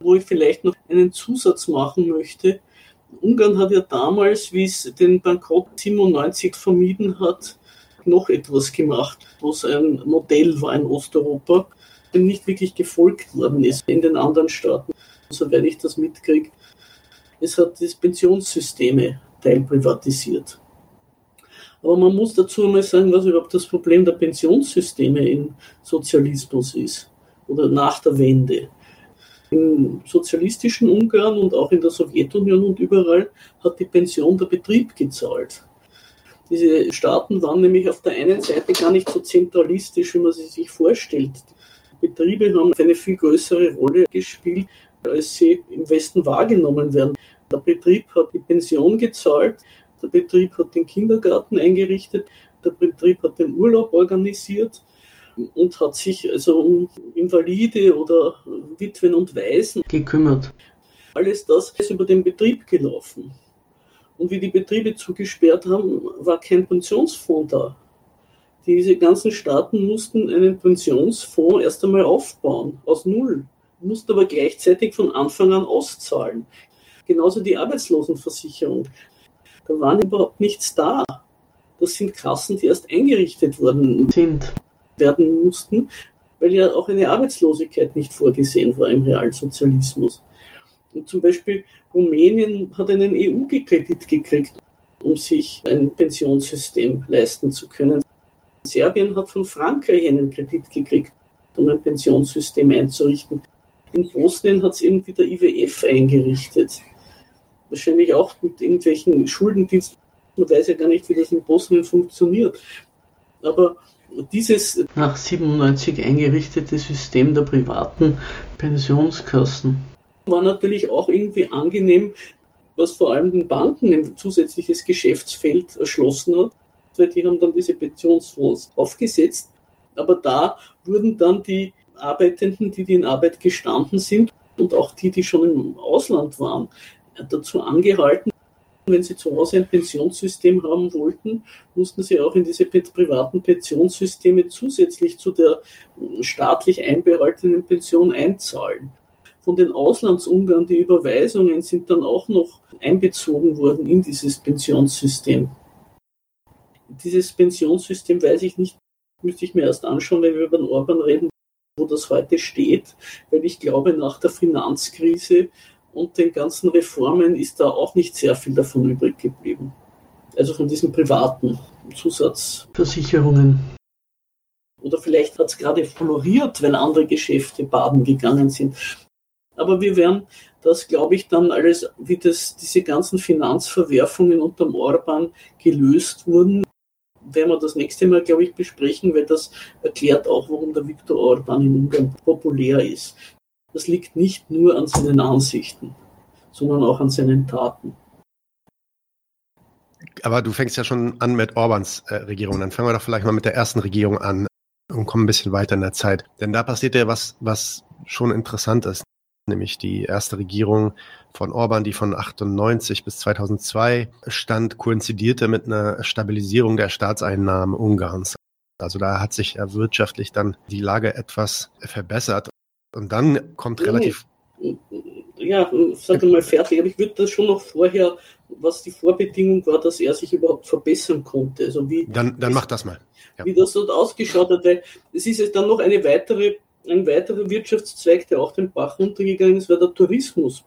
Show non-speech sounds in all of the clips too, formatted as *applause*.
wo ich vielleicht noch einen Zusatz machen möchte. Ungarn hat ja damals, wie es den Bankrott 97 vermieden hat, noch etwas gemacht, was ein Modell war in Osteuropa, dem nicht wirklich gefolgt worden ist in den anderen Staaten, soweit ich das mitkriege. Es hat das Pensionssysteme teilprivatisiert. Aber man muss dazu mal sagen, was überhaupt das Problem der Pensionssysteme im Sozialismus ist oder nach der Wende. Im sozialistischen Ungarn und auch in der Sowjetunion und überall hat die Pension der Betrieb gezahlt. Diese Staaten waren nämlich auf der einen Seite gar nicht so zentralistisch, wie man sie sich vorstellt. Betriebe haben eine viel größere Rolle gespielt, als sie im Westen wahrgenommen werden. Der Betrieb hat die Pension gezahlt, der Betrieb hat den Kindergarten eingerichtet, der Betrieb hat den Urlaub organisiert und hat sich also um Invalide oder Witwen und Waisen gekümmert. Alles das ist über den Betrieb gelaufen. Und wie die Betriebe zugesperrt haben, war kein Pensionsfonds da. Diese ganzen Staaten mussten einen Pensionsfonds erst einmal aufbauen, aus Null, mussten aber gleichzeitig von Anfang an auszahlen. Genauso die Arbeitslosenversicherung. Da war überhaupt nichts da. Das sind Kassen, die erst eingerichtet worden sind, werden mussten, weil ja auch eine Arbeitslosigkeit nicht vorgesehen war im Realsozialismus. Und zum Beispiel Rumänien hat einen EU-Kredit gekriegt, um sich ein Pensionssystem leisten zu können. Serbien hat von Frankreich einen Kredit gekriegt, um ein Pensionssystem einzurichten. In Bosnien hat es irgendwie der IWF eingerichtet. Wahrscheinlich auch mit irgendwelchen Schuldendiensten. Man weiß ja gar nicht, wie das in Bosnien funktioniert. Aber dieses nach 97 eingerichtete System der privaten Pensionskassen war natürlich auch irgendwie angenehm, was vor allem den Banken ein zusätzliches Geschäftsfeld erschlossen hat, weil die haben dann diese Pensionsfonds aufgesetzt. Aber da wurden dann die Arbeitenden, die, die in Arbeit gestanden sind und auch die, die schon im Ausland waren, dazu angehalten, wenn sie zu Hause ein Pensionssystem haben wollten, mussten sie auch in diese privaten Pensionssysteme zusätzlich zu der staatlich einbehaltenen Pension einzahlen von den Auslandsungarn, die Überweisungen sind dann auch noch einbezogen worden in dieses Pensionssystem. Dieses Pensionssystem weiß ich nicht, müsste ich mir erst anschauen, wenn wir über den Orban reden, wo das heute steht, weil ich glaube, nach der Finanzkrise und den ganzen Reformen ist da auch nicht sehr viel davon übrig geblieben. Also von diesen privaten Zusatzversicherungen. Oder vielleicht hat es gerade floriert, wenn andere Geschäfte baden gegangen sind. Aber wir werden das, glaube ich, dann alles, wie das, diese ganzen Finanzverwerfungen unterm Orban gelöst wurden, werden wir das nächste Mal, glaube ich, besprechen, weil das erklärt auch, warum der Viktor Orban in Ungarn populär ist. Das liegt nicht nur an seinen Ansichten, sondern auch an seinen Taten. Aber du fängst ja schon an mit Orbans äh, Regierung. Dann fangen wir doch vielleicht mal mit der ersten Regierung an und kommen ein bisschen weiter in der Zeit. Denn da passiert ja was, was schon interessant ist nämlich die erste Regierung von Orban, die von 98 bis 2002 stand, koinzidierte mit einer Stabilisierung der Staatseinnahmen Ungarns. Also da hat sich wirtschaftlich dann die Lage etwas verbessert. Und dann kommt relativ. Ja, sag mal fertig, aber ich würde das schon noch vorher, was die Vorbedingung war, dass er sich überhaupt verbessern konnte. Also wie, dann dann mach das mal. Ja. Wie das dort ausgeschaut hat, weil es ist jetzt dann noch eine weitere ein weiterer Wirtschaftszweig, der auch den Bach runtergegangen ist, war der Tourismus.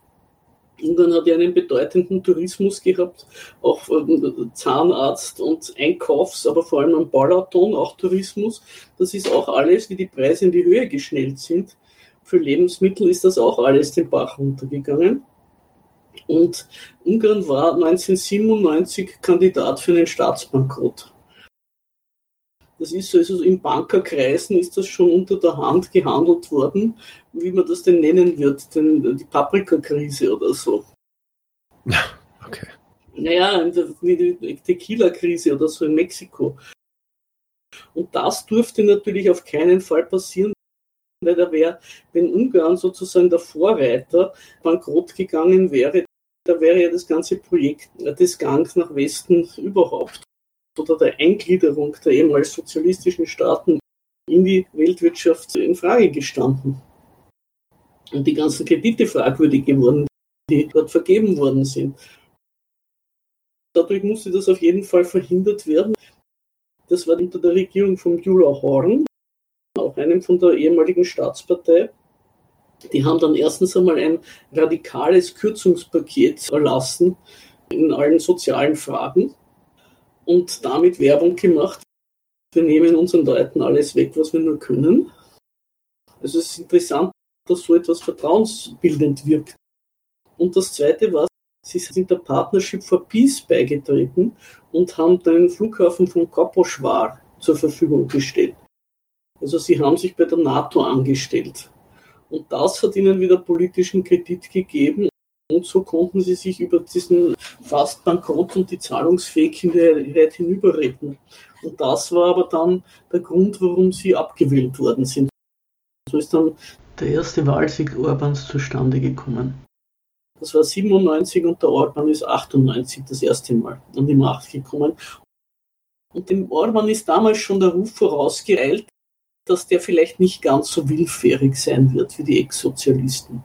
Ungarn hat ja einen bedeutenden Tourismus gehabt, auch ähm, Zahnarzt und Einkaufs, aber vor allem am Balaton auch Tourismus. Das ist auch alles, wie die Preise in die Höhe geschnellt sind. Für Lebensmittel ist das auch alles den Bach runtergegangen. Und Ungarn war 1997 Kandidat für einen Staatsbankrott. Das ist also in Bankerkreisen ist das schon unter der Hand gehandelt worden, wie man das denn nennen wird, denn die Paprika-Krise oder so. Ja, okay. Naja, die Tequila-Krise oder so in Mexiko. Und das durfte natürlich auf keinen Fall passieren, weil da wäre, wenn Ungarn sozusagen der Vorreiter bankrott gegangen wäre, da wäre ja das ganze Projekt des Gangs nach Westen überhaupt oder der Eingliederung der ehemals sozialistischen Staaten in die Weltwirtschaft in Frage gestanden. und die ganzen Kredite fragwürdig geworden, die dort vergeben worden sind. Dadurch musste das auf jeden Fall verhindert werden. Das war unter der Regierung von Gyula Horn, einem von der ehemaligen Staatspartei. Die haben dann erstens einmal ein radikales Kürzungspaket erlassen in allen sozialen Fragen und damit Werbung gemacht. Wir nehmen unseren Leuten alles weg, was wir nur können. Also es ist interessant, dass so etwas vertrauensbildend wirkt. Und das Zweite war, sie sind der Partnership for Peace beigetreten und haben den Flughafen von Koposchwar zur Verfügung gestellt. Also sie haben sich bei der NATO angestellt. Und das hat ihnen wieder politischen Kredit gegeben. Und so konnten sie sich über diesen fast Bankrott und die Zahlungsfähigkeit hinüberretten. Und das war aber dann der Grund, warum sie abgewählt worden sind. So ist dann der erste Wahlsieg Orbans zustande gekommen. Das war 97 und der Orban ist 98 das erste Mal an die Macht gekommen. Und dem Orban ist damals schon der Ruf vorausgeeilt, dass der vielleicht nicht ganz so willfährig sein wird wie die Ex-Sozialisten.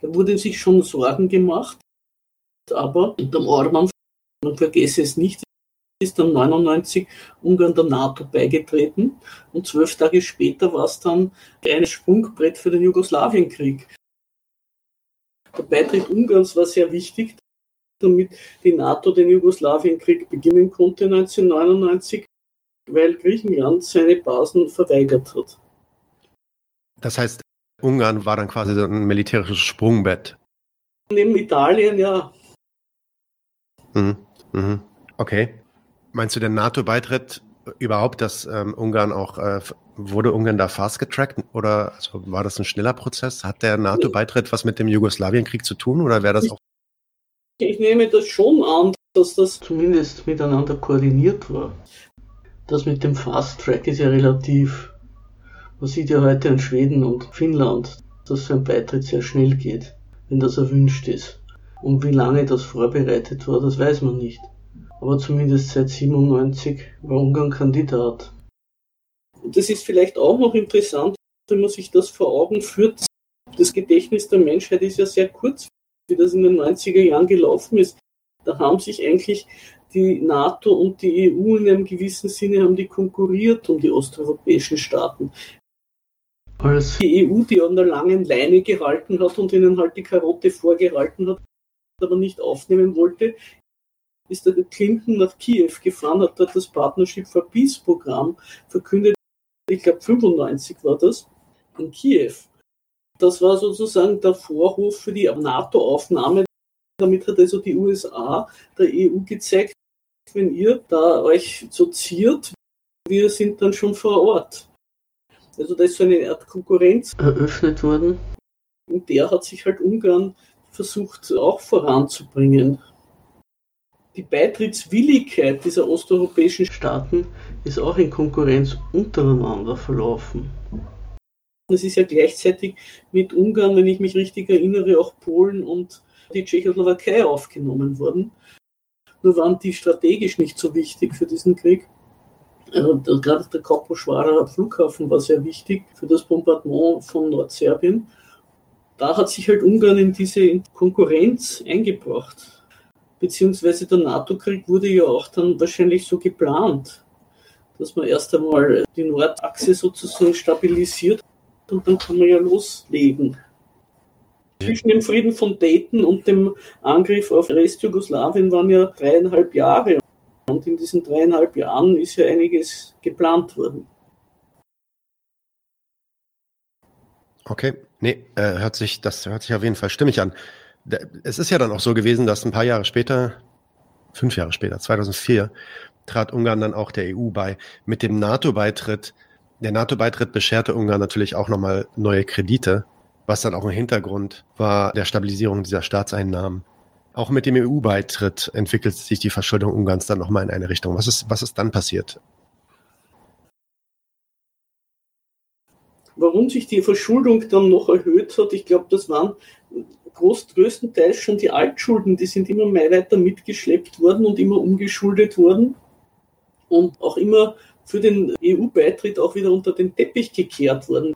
Da wurde sich schon Sorgen gemacht, aber unter Orban, man vergesse es nicht, ist dann 99 Ungarn der NATO beigetreten und zwölf Tage später war es dann ein Sprungbrett für den Jugoslawienkrieg. Der Beitritt Ungarns war sehr wichtig, damit die NATO den Jugoslawienkrieg beginnen konnte 1999 weil Griechenland seine Basen verweigert hat. Das heißt, Ungarn war dann quasi ein militärisches Sprungbett. Neben Italien, ja. Mhm. Mhm. Okay. Meinst du, der NATO-Beitritt überhaupt, dass ähm, Ungarn auch, äh, wurde Ungarn da fast getrackt oder also war das ein schneller Prozess? Hat der NATO-Beitritt was mit dem Jugoslawienkrieg zu tun oder wäre das ich, auch? Ich nehme das schon an, dass das zumindest miteinander koordiniert war. Das mit dem Fast Track ist ja relativ. Man sieht ja heute in Schweden und Finnland, dass so ein Beitritt sehr schnell geht, wenn das erwünscht ist. Und wie lange das vorbereitet war, das weiß man nicht. Aber zumindest seit 97 war Ungarn Kandidat. Und das ist vielleicht auch noch interessant, wenn man sich das vor Augen führt. Das Gedächtnis der Menschheit ist ja sehr kurz, wie das in den 90er Jahren gelaufen ist. Da haben sich eigentlich die NATO und die EU in einem gewissen Sinne haben die konkurriert um die osteuropäischen Staaten. Als die EU, die an der langen Leine gehalten hat und ihnen halt die Karotte vorgehalten hat, aber nicht aufnehmen wollte, ist der Clinton nach Kiew gefahren, hat dort das Partnership for Peace Programm verkündet. Ich glaube 95 war das in Kiew. Das war sozusagen der Vorhof für die NATO-Aufnahme. Damit hat also die USA der EU gezeigt, wenn ihr da euch so ziert, wir sind dann schon vor Ort. Also da ist so eine Art Konkurrenz eröffnet worden. Und der hat sich halt Ungarn versucht auch voranzubringen. Die Beitrittswilligkeit dieser osteuropäischen Staaten ist auch in Konkurrenz untereinander verlaufen. Es ist ja gleichzeitig mit Ungarn, wenn ich mich richtig erinnere, auch Polen und die Tschechoslowakei aufgenommen worden nur waren die strategisch nicht so wichtig für diesen Krieg. Also, gerade der Koposchwarer Flughafen war sehr wichtig für das Bombardement von Nordserbien. Da hat sich halt Ungarn in diese Konkurrenz eingebracht. Beziehungsweise der NATO-Krieg wurde ja auch dann wahrscheinlich so geplant, dass man erst einmal die Nordachse sozusagen stabilisiert und dann kann man ja loslegen. Zwischen dem Frieden von Dayton und dem Angriff auf Restjugoslawien waren ja dreieinhalb Jahre. Und in diesen dreieinhalb Jahren ist ja einiges geplant worden. Okay, nee, äh, hört sich, das hört sich auf jeden Fall stimmig an. Es ist ja dann auch so gewesen, dass ein paar Jahre später, fünf Jahre später, 2004, trat Ungarn dann auch der EU bei. Mit dem NATO-Beitritt, der NATO-Beitritt bescherte Ungarn natürlich auch nochmal neue Kredite was dann auch ein Hintergrund war der Stabilisierung dieser Staatseinnahmen. Auch mit dem EU-Beitritt entwickelt sich die Verschuldung Ungarns dann nochmal in eine Richtung. Was ist, was ist dann passiert? Warum sich die Verschuldung dann noch erhöht hat, ich glaube, das waren groß, größtenteils schon die Altschulden, die sind immer mehr weiter mitgeschleppt worden und immer umgeschuldet worden und auch immer für den EU-Beitritt auch wieder unter den Teppich gekehrt worden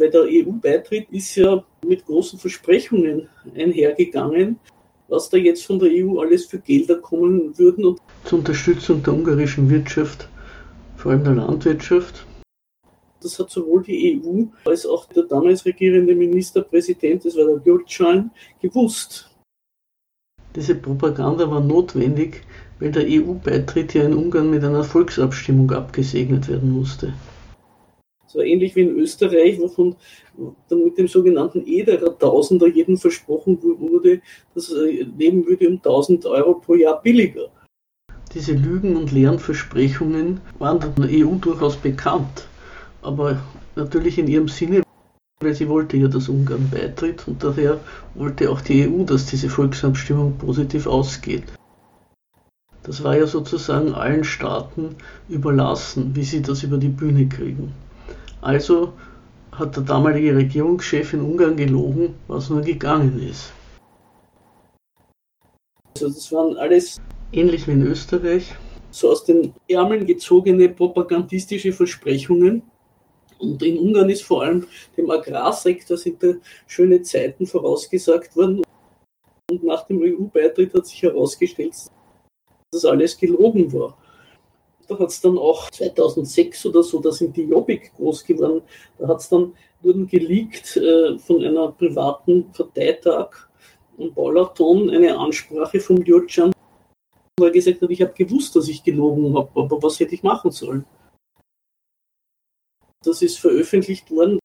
weil der EU-Beitritt ist ja mit großen Versprechungen einhergegangen, was da jetzt von der EU alles für Gelder kommen würden und zur Unterstützung der ungarischen Wirtschaft, vor allem der Landwirtschaft. Das hat sowohl die EU als auch der damals regierende Ministerpräsident, das war der Gyurcsány, gewusst. Diese Propaganda war notwendig, weil der EU-Beitritt ja in Ungarn mit einer Volksabstimmung abgesegnet werden musste. So ähnlich wie in Österreich, wovon dann mit dem sogenannten Ederer Tausender jedem versprochen wurde, das äh, Leben würde um 1000 Euro pro Jahr billiger. Diese Lügen und leeren Versprechungen waren der EU durchaus bekannt, aber natürlich in ihrem Sinne, weil sie wollte ja, dass Ungarn beitritt und daher wollte auch die EU, dass diese Volksabstimmung positiv ausgeht. Das war ja sozusagen allen Staaten überlassen, wie sie das über die Bühne kriegen. Also hat der damalige Regierungschef in Ungarn gelogen, was nur gegangen ist. Also das waren alles ähnlich wie in Österreich, so aus den Ärmeln gezogene propagandistische Versprechungen. Und in Ungarn ist vor allem dem Agrarsektor sind da schöne Zeiten vorausgesagt worden. Und nach dem EU-Beitritt hat sich herausgestellt, dass das alles gelogen war. Da hat es dann auch 2006 oder so, da sind die Jobbik groß geworden. Da hat es dann, wurden geleakt äh, von einer privaten Parteitag und Baulaton eine Ansprache vom Jurcan, wo er gesagt hat, ich habe gewusst, dass ich gelogen habe, aber was hätte ich machen sollen? Das ist veröffentlicht worden.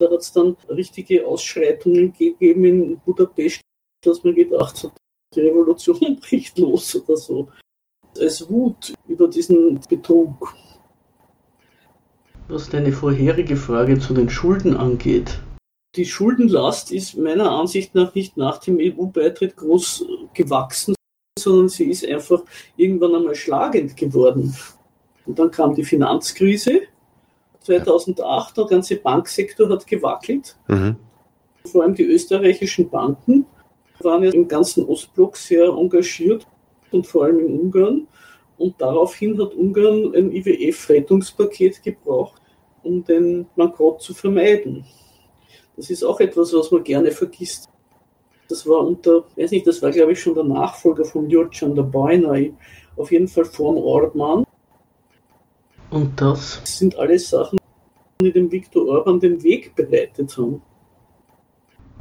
Da hat es dann richtige Ausschreitungen gegeben in Budapest, dass man gedacht hat, die Revolution *laughs* bricht los oder so als Wut über diesen Betrug. Was deine vorherige Frage zu den Schulden angeht. Die Schuldenlast ist meiner Ansicht nach nicht nach dem EU-Beitritt groß gewachsen, sondern sie ist einfach irgendwann einmal schlagend geworden. Und dann kam die Finanzkrise 2008, der ganze Banksektor hat gewackelt. Mhm. Vor allem die österreichischen Banken waren ja im ganzen Ostblock sehr engagiert und vor allem in Ungarn. Und daraufhin hat Ungarn ein IWF-Rettungspaket gebraucht, um den Bankrott zu vermeiden. Das ist auch etwas, was man gerne vergisst. Das war unter, weiß nicht, das war glaube ich schon der Nachfolger von Jurcan, der Bajnai, auf jeden Fall von Orban. Und das sind alles Sachen, die dem Viktor Orban den Weg bereitet haben.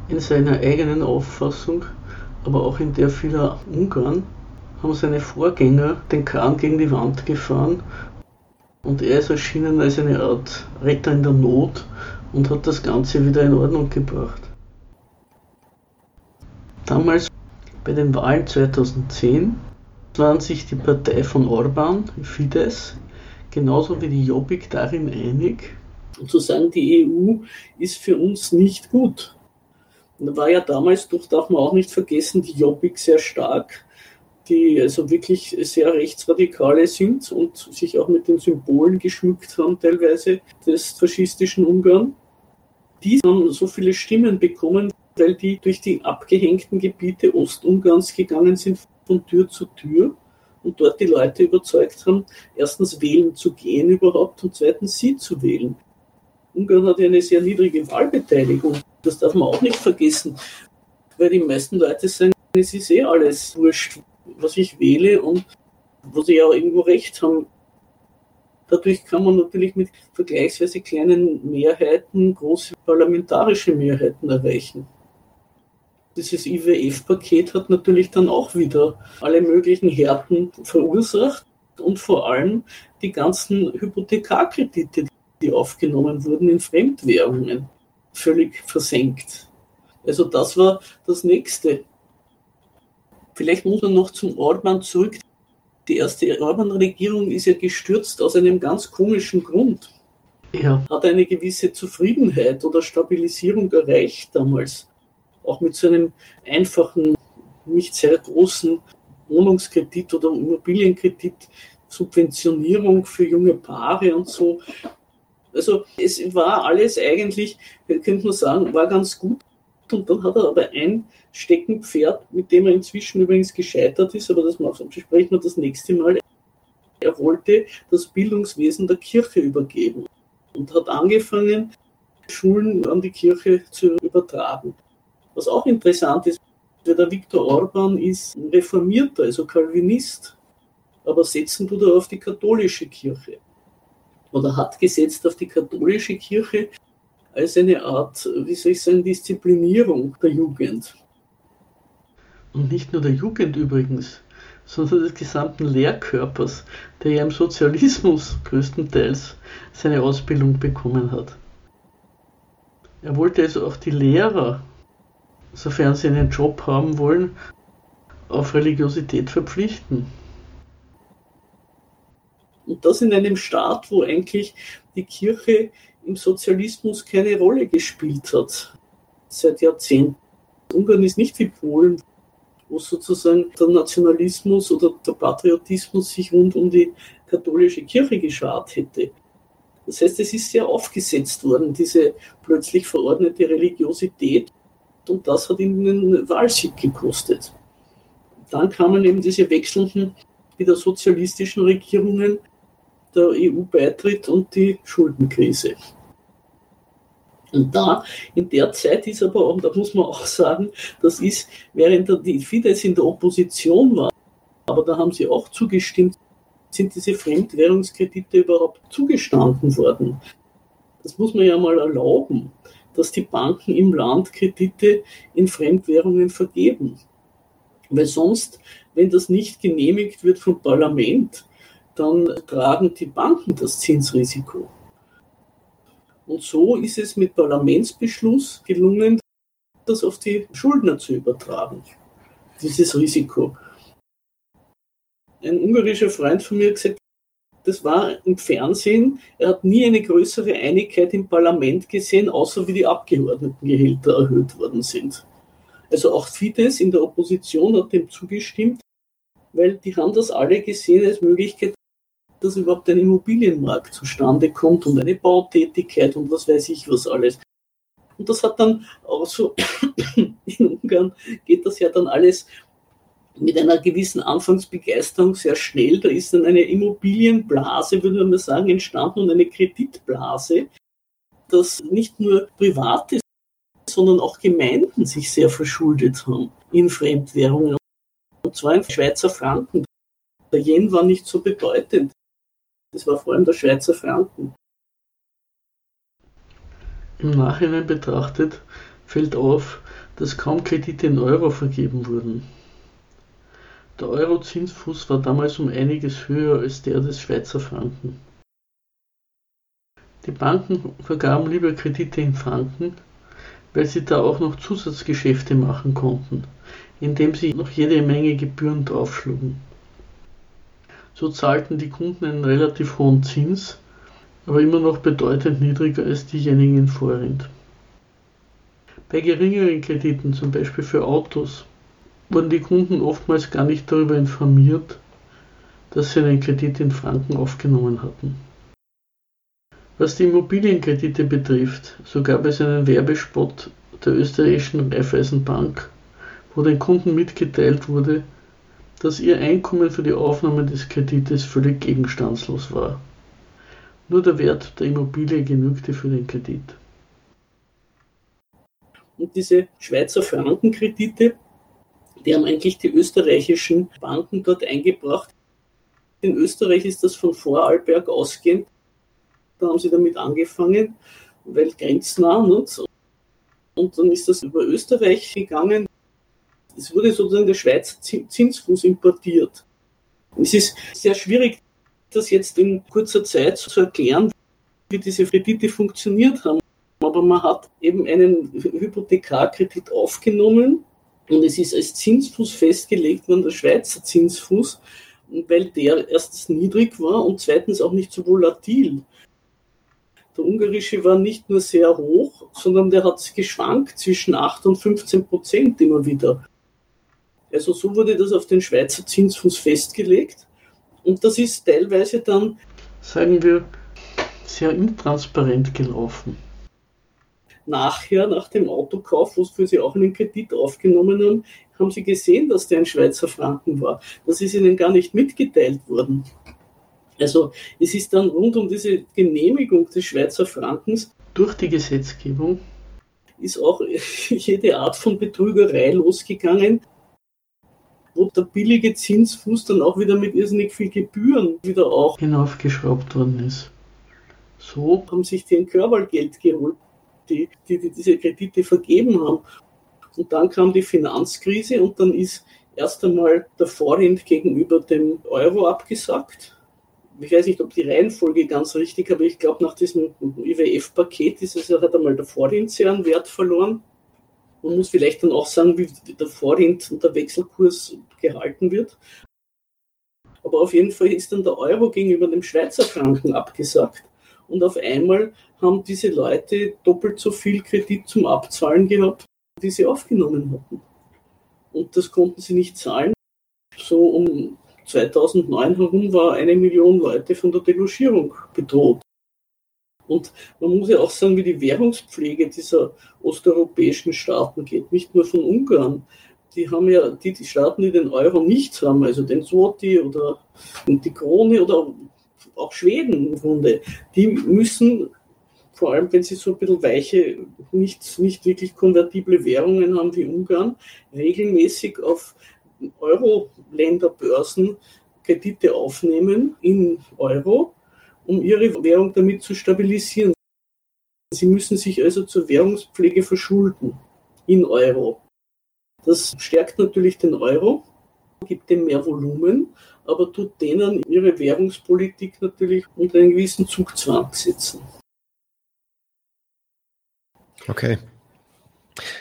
In seiner eigenen Auffassung, aber auch in der vieler Ungarn, haben seine Vorgänger den Kahn gegen die Wand gefahren und er ist erschienen als eine Art Retter in der Not und hat das Ganze wieder in Ordnung gebracht. Damals bei den Wahlen 2010 waren sich die Partei von Orban, Fidesz, genauso wie die Jobbik darin einig, zu sagen, die EU ist für uns nicht gut. Und da war ja damals, doch darf man auch nicht vergessen, die Jobbik sehr stark die also wirklich sehr rechtsradikale sind und sich auch mit den Symbolen geschmückt haben, teilweise des faschistischen Ungarn. Die haben so viele Stimmen bekommen, weil die durch die abgehängten Gebiete Ostungarns gegangen sind, von Tür zu Tür und dort die Leute überzeugt haben, erstens wählen zu gehen überhaupt und zweitens sie zu wählen. Ungarn hat ja eine sehr niedrige Wahlbeteiligung. Das darf man auch nicht vergessen, weil die meisten Leute sagen, es ist eh alles wurscht, was ich wähle und wo sie ja irgendwo recht haben. Dadurch kann man natürlich mit vergleichsweise kleinen Mehrheiten große parlamentarische Mehrheiten erreichen. Dieses IWF-Paket hat natürlich dann auch wieder alle möglichen Härten verursacht und vor allem die ganzen Hypothekarkredite, die aufgenommen wurden in Fremdwährungen, völlig versenkt. Also das war das Nächste. Vielleicht muss man noch zum Orban zurück. Die erste Orban-Regierung ist ja gestürzt aus einem ganz komischen Grund. Er hat eine gewisse Zufriedenheit oder Stabilisierung erreicht damals. Auch mit so einem einfachen, nicht sehr großen Wohnungskredit oder Immobilienkredit, Subventionierung für junge Paare und so. Also es war alles eigentlich, könnte man sagen, war ganz gut. Und dann hat er aber ein Steckenpferd, mit dem er inzwischen übrigens gescheitert ist, aber das besprechen wir das nächste Mal. Er wollte das Bildungswesen der Kirche übergeben und hat angefangen, Schulen an die Kirche zu übertragen. Was auch interessant ist, der Viktor Orban ist Reformierter, also Calvinist, aber setzen tut er auf die katholische Kirche. Oder hat gesetzt auf die katholische Kirche als eine Art, wie soll ich sagen, Disziplinierung der Jugend. Und nicht nur der Jugend übrigens, sondern des gesamten Lehrkörpers, der ja im Sozialismus größtenteils seine Ausbildung bekommen hat. Er wollte also auch die Lehrer, sofern sie einen Job haben wollen, auf Religiosität verpflichten. Und das in einem Staat, wo eigentlich die Kirche im Sozialismus keine Rolle gespielt hat, seit Jahrzehnten. Ungarn ist nicht wie Polen, wo sozusagen der Nationalismus oder der Patriotismus sich rund um die katholische Kirche geschart hätte. Das heißt, es ist sehr aufgesetzt worden, diese plötzlich verordnete Religiosität, und das hat ihnen einen Wahlsieg gekostet. Dann kamen eben diese wechselnden, wieder sozialistischen Regierungen, der EU-Beitritt und die Schuldenkrise. Und da, in der Zeit ist aber, und da muss man auch sagen, das ist, während die Fidesz in der Opposition war, aber da haben sie auch zugestimmt, sind diese Fremdwährungskredite überhaupt zugestanden worden. Das muss man ja mal erlauben, dass die Banken im Land Kredite in Fremdwährungen vergeben. Weil sonst, wenn das nicht genehmigt wird vom Parlament, dann tragen die Banken das Zinsrisiko. Und so ist es mit Parlamentsbeschluss gelungen, das auf die Schuldner zu übertragen, dieses Risiko. Ein ungarischer Freund von mir hat gesagt, das war im Fernsehen, er hat nie eine größere Einigkeit im Parlament gesehen, außer wie die Abgeordnetengehälter erhöht worden sind. Also auch Fidesz in der Opposition hat dem zugestimmt, weil die haben das alle gesehen als Möglichkeit, dass überhaupt ein Immobilienmarkt zustande kommt und eine Bautätigkeit und was weiß ich was alles. Und das hat dann auch so, *coughs* in Ungarn geht das ja dann alles mit einer gewissen Anfangsbegeisterung sehr schnell. Da ist dann eine Immobilienblase, würde man sagen, entstanden und eine Kreditblase, dass nicht nur private, sondern auch Gemeinden sich sehr verschuldet haben in Fremdwährungen. Und zwar in Schweizer Franken. Der Yen war nicht so bedeutend. Das war vor allem der Schweizer Franken. Im Nachhinein betrachtet fällt auf, dass kaum Kredite in Euro vergeben wurden. Der Euro-Zinsfuß war damals um einiges höher als der des Schweizer Franken. Die Banken vergaben lieber Kredite in Franken, weil sie da auch noch Zusatzgeschäfte machen konnten, indem sie noch jede Menge Gebühren draufschlugen. So zahlten die Kunden einen relativ hohen Zins, aber immer noch bedeutend niedriger als diejenigen in Vorrind. Bei geringeren Krediten, zum Beispiel für Autos, wurden die Kunden oftmals gar nicht darüber informiert, dass sie einen Kredit in Franken aufgenommen hatten. Was die Immobilienkredite betrifft, so gab es einen Werbespot der österreichischen Raiffeisenbank, wo den Kunden mitgeteilt wurde, dass ihr Einkommen für die Aufnahme des Kredites völlig gegenstandslos war. Nur der Wert der Immobilie genügte für den Kredit. Und diese Schweizer Frankenkredite, die haben eigentlich die österreichischen Banken dort eingebracht. In Österreich ist das von Vorarlberg ausgehend. Da haben sie damit angefangen, weil grenznah. Und, und dann ist das über Österreich gegangen es wurde sozusagen der Schweizer Zinsfuß importiert. Es ist sehr schwierig, das jetzt in kurzer Zeit zu erklären, wie diese Kredite funktioniert haben. Aber man hat eben einen Hypothekarkredit aufgenommen und es ist als Zinsfuß festgelegt worden, der Schweizer Zinsfuß, weil der erstens niedrig war und zweitens auch nicht so volatil. Der ungarische war nicht nur sehr hoch, sondern der hat geschwankt zwischen 8 und 15 Prozent immer wieder. Also so wurde das auf den Schweizer Zinsfuß festgelegt. Und das ist teilweise dann, sagen wir, sehr intransparent gelaufen. Nachher, nach dem Autokauf, wofür sie auch einen Kredit aufgenommen haben, haben sie gesehen, dass der ein Schweizer Franken war. Das ist ihnen gar nicht mitgeteilt worden. Also es ist dann rund um diese Genehmigung des Schweizer Frankens durch die Gesetzgebung ist auch *laughs* jede Art von Betrügerei losgegangen, wo der billige Zinsfuß dann auch wieder mit irrsinnig viel Gebühren wieder auch hinaufgeschraubt worden ist. So haben sich die ein Körpergeld geholt, die, die, die diese Kredite vergeben haben. Und dann kam die Finanzkrise und dann ist erst einmal der Vorhind gegenüber dem Euro abgesagt. Ich weiß nicht, ob die Reihenfolge ganz richtig, aber ich glaube, nach diesem IWF-Paket ist es ja hat einmal der Vorhind sehr an Wert verloren. Man muss vielleicht dann auch sagen, wie der Vorhind und der Wechselkurs gehalten wird. Aber auf jeden Fall ist dann der Euro gegenüber dem Schweizer Franken abgesagt. Und auf einmal haben diese Leute doppelt so viel Kredit zum Abzahlen gehabt, wie sie aufgenommen hatten. Und das konnten sie nicht zahlen. So um 2009 herum war eine Million Leute von der Delogierung bedroht. Und man muss ja auch sagen, wie die Währungspflege dieser osteuropäischen Staaten geht, nicht nur von Ungarn. Die haben ja, die, die Staaten, die den Euro nicht haben, also den Zloty oder die Krone oder auch Schweden im Grunde, die müssen, vor allem wenn sie so ein bisschen weiche, nicht, nicht wirklich konvertible Währungen haben wie Ungarn, regelmäßig auf Euro-Länderbörsen Kredite aufnehmen in Euro, um ihre Währung damit zu stabilisieren. Sie müssen sich also zur Währungspflege verschulden in Euro. Das stärkt natürlich den Euro, gibt dem mehr Volumen aber tut denen ihre Währungspolitik natürlich unter einen gewissen Zugzwang setzen. Okay.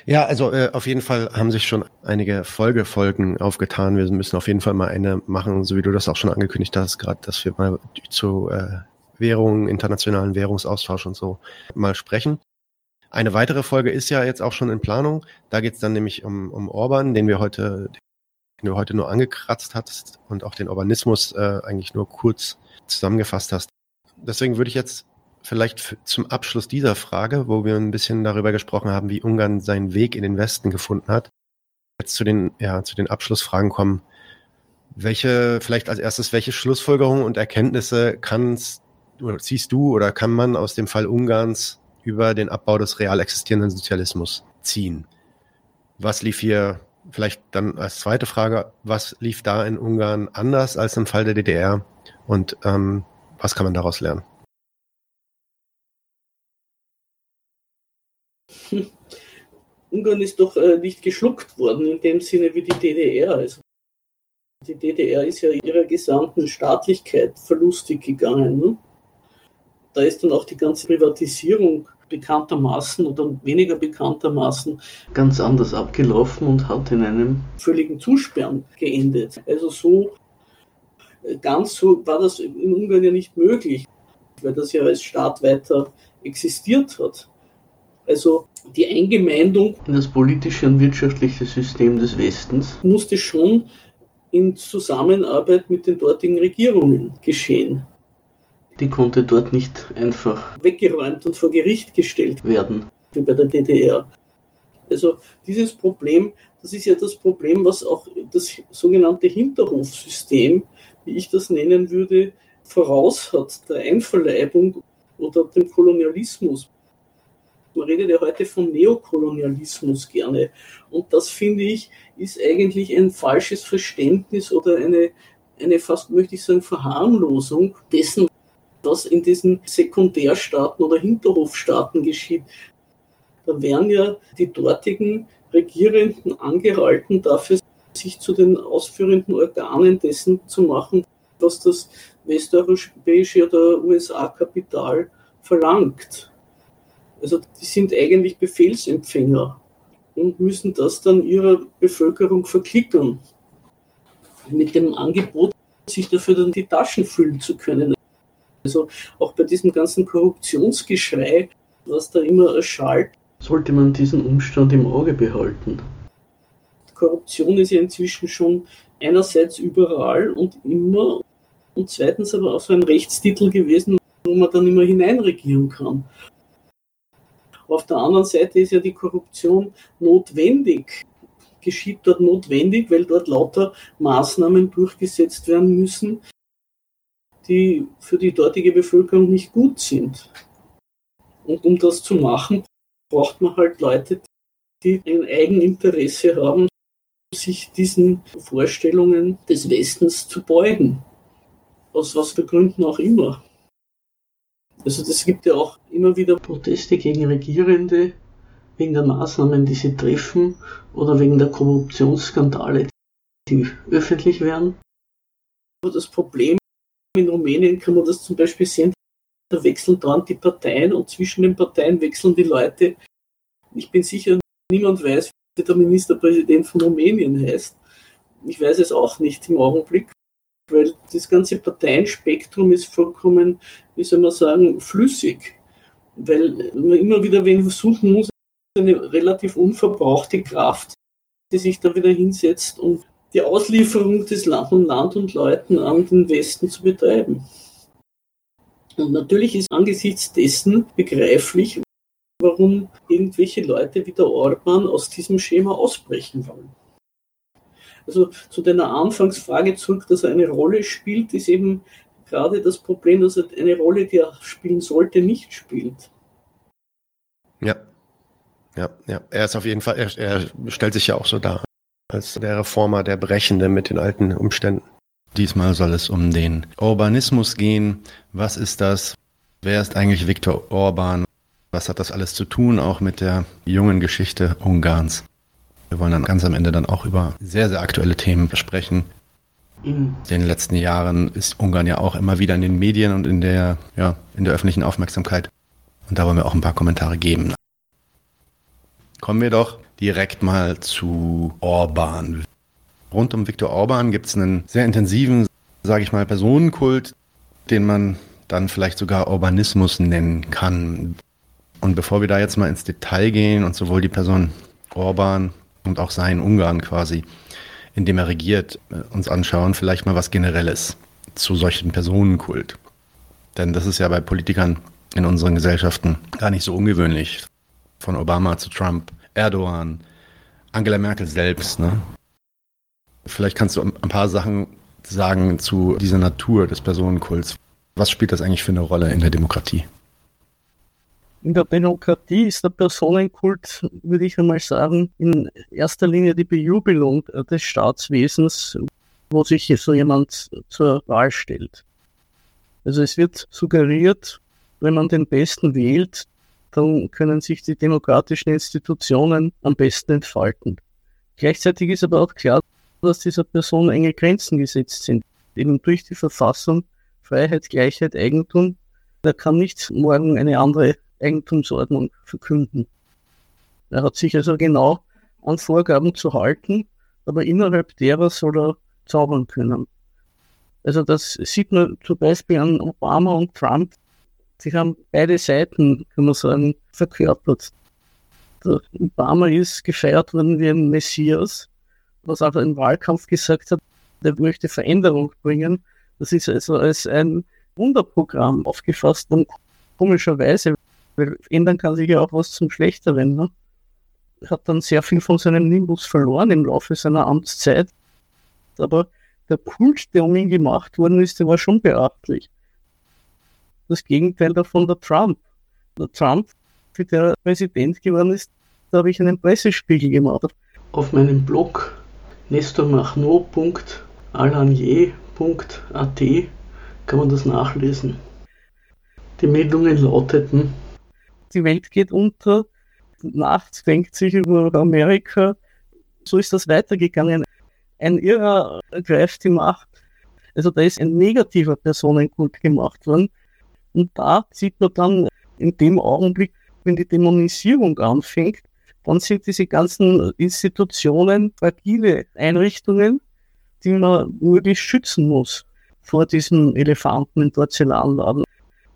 Ja, also äh, auf jeden Fall haben sich schon einige Folgefolgen aufgetan. Wir müssen auf jeden Fall mal eine machen, so wie du das auch schon angekündigt hast, gerade, dass wir mal zu äh, Währungen, internationalen Währungsaustausch und so mal sprechen. Eine weitere Folge ist ja jetzt auch schon in Planung. Da geht es dann nämlich um, um Orban, den wir heute, den du heute nur angekratzt hast und auch den Urbanismus äh, eigentlich nur kurz zusammengefasst hast. Deswegen würde ich jetzt vielleicht zum Abschluss dieser Frage, wo wir ein bisschen darüber gesprochen haben, wie Ungarn seinen Weg in den Westen gefunden hat, jetzt zu den, ja, zu den Abschlussfragen kommen. Welche, vielleicht als erstes, welche Schlussfolgerungen und Erkenntnisse kannst oder siehst du oder kann man aus dem Fall Ungarns über den Abbau des real existierenden Sozialismus ziehen? Was lief hier vielleicht dann als zweite Frage, was lief da in Ungarn anders als im Fall der DDR und ähm, was kann man daraus lernen? Hm. Ungarn ist doch äh, nicht geschluckt worden in dem Sinne wie die DDR. Also die DDR ist ja ihrer gesamten Staatlichkeit verlustig gegangen. Ne? Da ist dann auch die ganze Privatisierung bekanntermaßen oder weniger bekanntermaßen ganz anders abgelaufen und hat in einem völligen Zusperren geendet. Also so ganz so war das in Ungarn ja nicht möglich, weil das ja als Staat weiter existiert hat. Also die Eingemeindung in das politische und wirtschaftliche System des Westens musste schon in Zusammenarbeit mit den dortigen Regierungen geschehen die konnte dort nicht einfach weggeräumt und vor Gericht gestellt werden, wie bei der DDR. Also dieses Problem, das ist ja das Problem, was auch das sogenannte Hinterhofsystem, wie ich das nennen würde, voraus hat, der Einverleibung oder dem Kolonialismus. Man redet ja heute von Neokolonialismus gerne. Und das finde ich, ist eigentlich ein falsches Verständnis oder eine, eine fast, möchte ich sagen, Verharmlosung dessen, was in diesen Sekundärstaaten oder Hinterhofstaaten geschieht. Da werden ja die dortigen Regierenden angehalten, dafür sich zu den ausführenden Organen dessen zu machen, was das westeuropäische oder USA-Kapital verlangt. Also die sind eigentlich Befehlsempfänger und müssen das dann ihrer Bevölkerung verklickern. Mit dem Angebot, sich dafür dann die Taschen füllen zu können. Also auch bei diesem ganzen Korruptionsgeschrei, was da immer erschallt, sollte man diesen Umstand im Auge behalten. Korruption ist ja inzwischen schon einerseits überall und immer und zweitens aber auch so ein Rechtstitel gewesen, wo man dann immer hineinregieren kann. Auf der anderen Seite ist ja die Korruption notwendig, geschieht dort notwendig, weil dort lauter Maßnahmen durchgesetzt werden müssen, die für die dortige Bevölkerung nicht gut sind. Und um das zu machen, braucht man halt Leute, die ein Eigeninteresse haben, sich diesen Vorstellungen des Westens zu beugen. Aus was für Gründen auch immer. Also das gibt ja auch immer wieder Proteste gegen Regierende wegen der Maßnahmen, die sie treffen oder wegen der Korruptionsskandale, die öffentlich werden. Aber das Problem in Rumänien kann man das zum Beispiel sehen, da wechseln dauernd die Parteien und zwischen den Parteien wechseln die Leute. Ich bin sicher, niemand weiß, wie der Ministerpräsident von Rumänien heißt. Ich weiß es auch nicht im Augenblick, weil das ganze Parteienspektrum ist vollkommen, wie soll man sagen, flüssig. Weil man immer wieder wen versuchen muss, eine relativ unverbrauchte Kraft, die sich da wieder hinsetzt, um die Auslieferung des Land und Land und Leuten an den Westen zu betreiben. Und natürlich ist angesichts dessen begreiflich, warum irgendwelche Leute wie der Orban aus diesem Schema ausbrechen wollen. Also zu deiner Anfangsfrage zurück, dass er eine Rolle spielt, ist eben gerade das Problem, dass er eine Rolle, die er spielen sollte, nicht spielt. Ja. Ja, ja. Er ist auf jeden Fall, er, er stellt sich ja auch so dar als der Reformer, der Brechende mit den alten Umständen. Diesmal soll es um den Urbanismus gehen. Was ist das? Wer ist eigentlich Viktor Orban? Was hat das alles zu tun, auch mit der jungen Geschichte Ungarns? Wir wollen dann ganz am Ende dann auch über sehr, sehr aktuelle Themen sprechen. In den letzten Jahren ist Ungarn ja auch immer wieder in den Medien und in der, ja, in der öffentlichen Aufmerksamkeit. Und da wollen wir auch ein paar Kommentare geben. Kommen wir doch direkt mal zu Orban. Rund um Viktor Orban gibt es einen sehr intensiven, sage ich mal, Personenkult, den man dann vielleicht sogar Urbanismus nennen kann. Und bevor wir da jetzt mal ins Detail gehen und sowohl die Person Orban und auch sein Ungarn quasi, in dem er regiert, äh, uns anschauen, vielleicht mal was Generelles zu solchen Personenkult. Denn das ist ja bei Politikern in unseren Gesellschaften gar nicht so ungewöhnlich von Obama zu Trump, Erdogan, Angela Merkel selbst. Ne? Vielleicht kannst du ein paar Sachen sagen zu dieser Natur des Personenkults. Was spielt das eigentlich für eine Rolle in der Demokratie? In der Demokratie ist der Personenkult, würde ich einmal sagen, in erster Linie die Bejubelung des Staatswesens, wo sich so jemand zur Wahl stellt. Also es wird suggeriert, wenn man den Besten wählt, dann können sich die demokratischen Institutionen am besten entfalten. Gleichzeitig ist aber auch klar, dass dieser Person enge Grenzen gesetzt sind. Eben durch die Verfassung, Freiheit, Gleichheit, Eigentum. Er kann nicht morgen eine andere Eigentumsordnung verkünden. Er hat sich also genau an Vorgaben zu halten, aber innerhalb derer soll er zaubern können. Also das sieht man zum Beispiel an Obama und Trump, Sie haben beide Seiten, kann man sagen, verkörpert. Der Obama ist gefeiert worden wie ein Messias, was auch im Wahlkampf gesagt hat, der möchte Veränderung bringen. Das ist also als ein Wunderprogramm aufgefasst und komischerweise, weil ändern kann sich ja auch was zum Schlechteren. Ne? Hat dann sehr viel von seinem Nimbus verloren im Laufe seiner Amtszeit. Aber der Kult, der um ihn gemacht worden ist, der war schon beachtlich das Gegenteil davon der Trump. Der Trump, für der Präsident geworden ist, da habe ich einen Pressespiegel gemacht. Auf meinem Blog nestormachno.alanier.at kann man das nachlesen. Die Meldungen lauteten, die Welt geht unter, nachts denkt sich über Amerika, so ist das weitergegangen. Ein Irrer greift die Macht. Also da ist ein negativer Personenkult gemacht worden. Und da sieht man dann in dem Augenblick, wenn die Dämonisierung anfängt, dann sind diese ganzen Institutionen fragile Einrichtungen, die man möglichst schützen muss vor diesen Elefanten im Porzellanladen.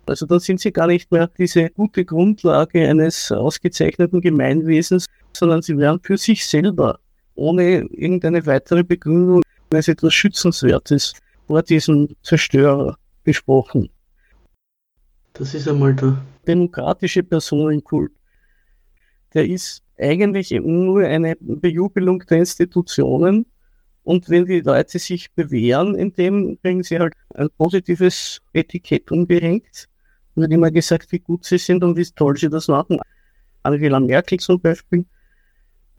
Also dann sind sie gar nicht mehr diese gute Grundlage eines ausgezeichneten Gemeinwesens, sondern sie werden für sich selber, ohne irgendeine weitere Begründung, als etwas Schützenswertes vor diesem Zerstörer besprochen. Das ist einmal der demokratische Personenkult. Der ist eigentlich nur eine Bejubelung der Institutionen Und wenn die Leute sich bewähren, in dem kriegen sie halt ein positives Etikett umgehängt. Und wird immer gesagt, wie gut sie sind und wie toll sie das machen. Angela Merkel zum Beispiel.